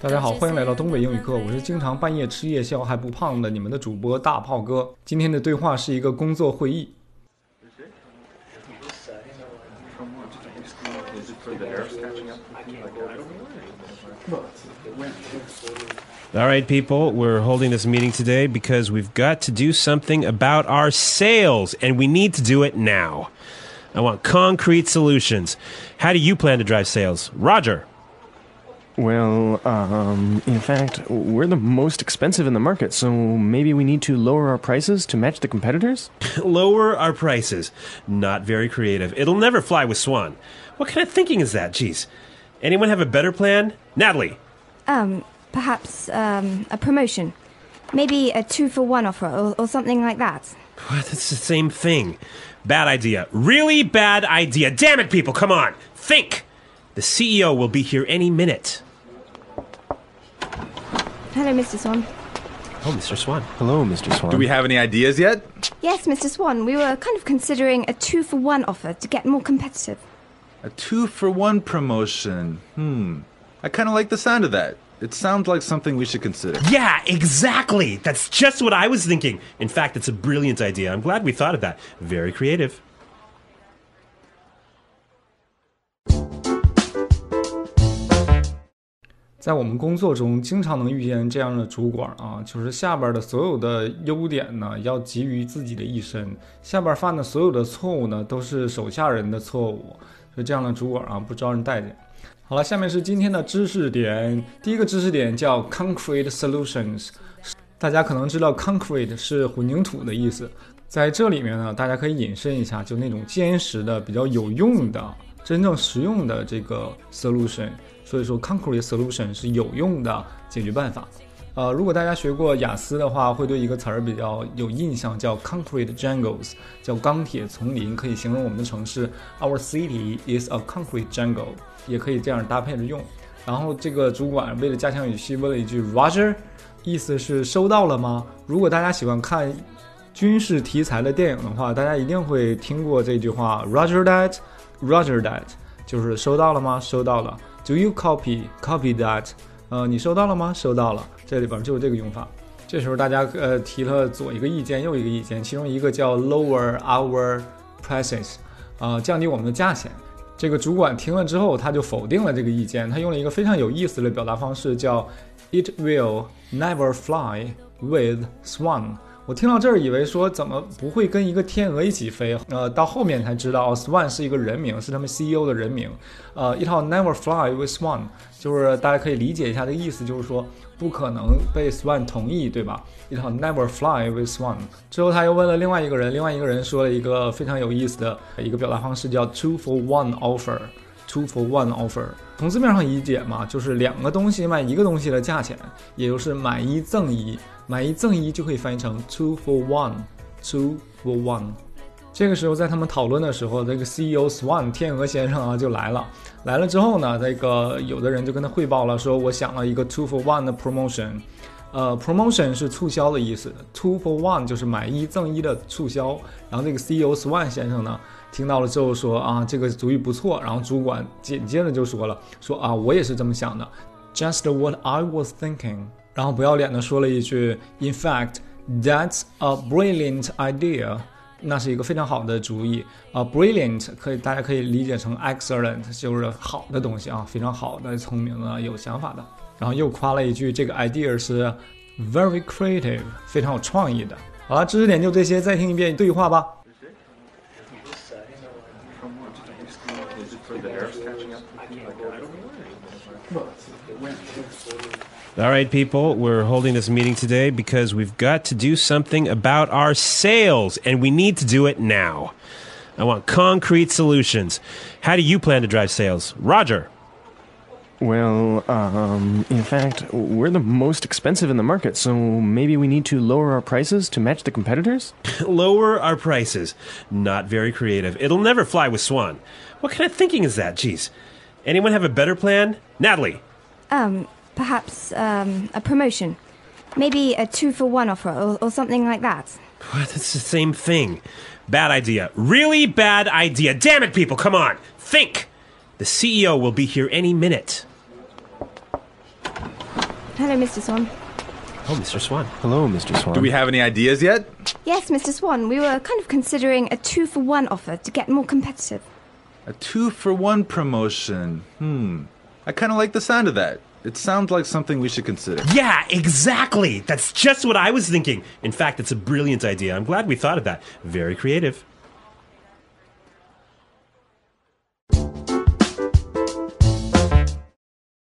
大家好，欢迎来到东北英语课，我是经常半夜吃夜宵还不胖的你们的主播大炮哥。今天的对话是一个工作会议。 All right, people, we're holding this meeting today because we've got to do something about our sales, and we need to do it now. I want concrete solutions. How do you plan to drive sales? Roger. Well, um, in fact, we're the most expensive in the market, so maybe we need to lower our prices to match the competitors? Lower our prices. Not very creative. It'll never fly with Swan. What kind of thinking is that? Jeez. Anyone have a better plan? Natalie. Um, perhaps um, a promotion. Maybe a two for one offer or, or something like that. What? It's the same thing. Bad idea. Really bad idea. Damn it, people, come on. Think. The CEO will be here any minute. Hello, Mr. Swan. Oh, Mr. Swan. Hello, Mr. Swan. Do we have any ideas yet? Yes, Mr. Swan, we were kind of considering a two for one offer to get more competitive. A two for one promotion. Hmm. I kind of like the sound of that. It sounds like something we should consider. Yeah, exactly. That's just what I was thinking. In fact, it's a brilliant idea. I'm glad we thought of that. Very creative. 在我们工作中，经常能遇见这样的主管啊，就是下边的所有的优点呢，要集于自己的一身，下边犯的所有的错误呢，都是手下人的错误，所以这样的主管啊，不招人待见。好了，下面是今天的知识点，第一个知识点叫 concrete solutions。大家可能知道 concrete 是混凝土的意思，在这里面呢，大家可以引申一下，就那种坚实的、比较有用的、真正实用的这个 solution。所以说，concrete solution 是有用的解决办法。呃，如果大家学过雅思的话，会对一个词儿比较有印象，叫 concrete jungles，叫钢铁丛林，可以形容我们的城市。Our city is a concrete jungle，也可以这样搭配着用。然后这个主管为了加强语气，问了一句 Roger，意思是收到了吗？如果大家喜欢看军事题材的电影的话，大家一定会听过这句话 Roger that，Roger that，就是收到了吗？收到了。Do you copy copy that？呃，你收到了吗？收到了。这里边就是这个用法。这时候大家呃提了左一个意见，右一个意见，其中一个叫 lower our prices，啊、降低我们的价钱。这个主管听了之后，他就否定了这个意见，他用了一个非常有意思的表达方式，叫 It will never fly with swan。我听到这儿以为说怎么不会跟一个天鹅一起飞？呃，到后面才知道，Swan 是一个人名，是他们 CEO 的人名。呃，一套 Never fly with Swan，就是大家可以理解一下这意思，就是说不可能被 Swan 同意，对吧？一套 Never fly with Swan。之后他又问了另外一个人，另外一个人说了一个非常有意思的一个表达方式，叫 Two for one offer。Two for one offer，从字面上理解嘛，就是两个东西卖一个东西的价钱，也就是买一赠一，买一赠一就可以翻译成 two for one，two for one。这个时候，在他们讨论的时候，这个 CEO Swan 天鹅先生啊就来了。来了之后呢，这个有的人就跟他汇报了，说我想了一个 two for one 的 promotion。呃，promotion 是促销的意思，two for one 就是买一赠一的促销。然后这个 CEO Swan 先生呢，听到了之后说啊，这个主意不错。然后主管紧接着就说了，说啊，我也是这么想的，just what I was thinking。然后不要脸的说了一句，In fact, that's a brilliant idea。那是一个非常好的主意啊、b r i l l i a n t 可以大家可以理解成 excellent，就是好的东西啊，非常好的、聪明的、有想法的。然后又夸了一句，这个 idea 是 very creative，非常有创意的。好了，知识点就这些，再听一遍对话吧。All right, people, we're holding this meeting today because we've got to do something about our sales, and we need to do it now. I want concrete solutions. How do you plan to drive sales? Roger. Well, um, in fact, we're the most expensive in the market, so maybe we need to lower our prices to match the competitors? Lower our prices. Not very creative. It'll never fly with Swan. What kind of thinking is that? Jeez. Anyone have a better plan? Natalie. Um, perhaps um, a promotion. Maybe a two for one offer or, or something like that. What? It's the same thing. Bad idea. Really bad idea. Damn it, people, come on. Think. The CEO will be here any minute. Hello, Mr. Swan. Oh, Mr. Swan. Hello, Mr. Swan. Do we have any ideas yet? Yes, Mr. Swan, we were kind of considering a two for one offer to get more competitive. A two for one promotion. Hmm. I kind of like the sound of that. It sounds like something we should consider. Yeah, exactly. That's just what I was thinking. In fact, it's a brilliant idea. I'm glad we thought of that. Very creative.